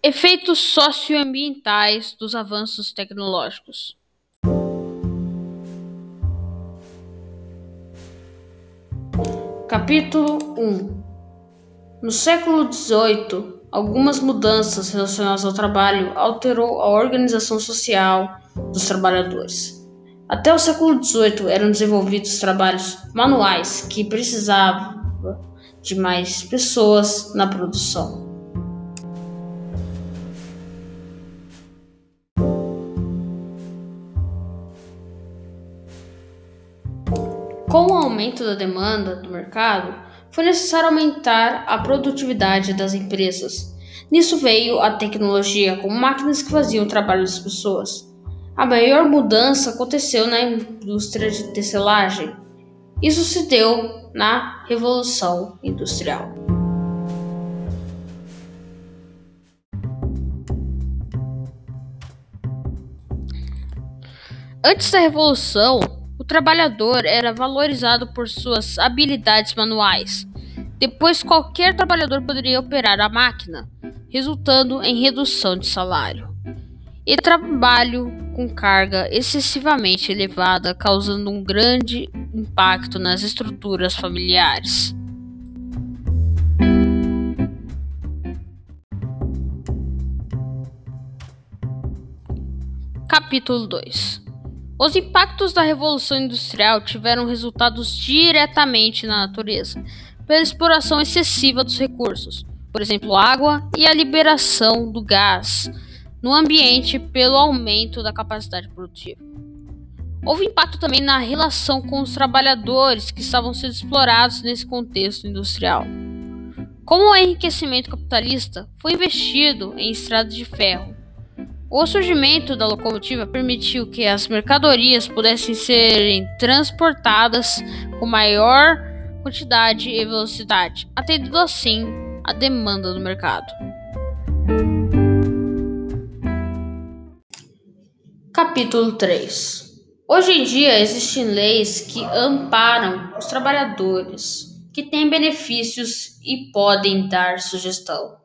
Efeitos socioambientais dos avanços tecnológicos. Capítulo 1 No século XVIII, algumas mudanças relacionadas ao trabalho alterou a organização social dos trabalhadores. Até o século XVIII eram desenvolvidos trabalhos manuais que precisavam de mais pessoas na produção. Com o aumento da demanda do mercado, foi necessário aumentar a produtividade das empresas. Nisso veio a tecnologia, com máquinas que faziam o trabalho das pessoas. A maior mudança aconteceu na indústria de tecelagem. Isso se deu na Revolução Industrial. Antes da Revolução, o trabalhador era valorizado por suas habilidades manuais. Depois, qualquer trabalhador poderia operar a máquina, resultando em redução de salário e trabalho com carga excessivamente elevada, causando um grande impacto nas estruturas familiares. Capítulo 2 Os impactos da Revolução Industrial tiveram resultados diretamente na natureza, pela exploração excessiva dos recursos, por exemplo, água, e a liberação do gás no ambiente pelo aumento da capacidade produtiva. Houve impacto também na relação com os trabalhadores que estavam sendo explorados nesse contexto industrial. Como o enriquecimento capitalista foi investido em estradas de ferro, o surgimento da locomotiva permitiu que as mercadorias pudessem serem transportadas com maior quantidade e velocidade, atendendo assim à demanda do mercado. Capítulo 3 Hoje em dia existem leis que amparam os trabalhadores, que têm benefícios e podem dar sugestão.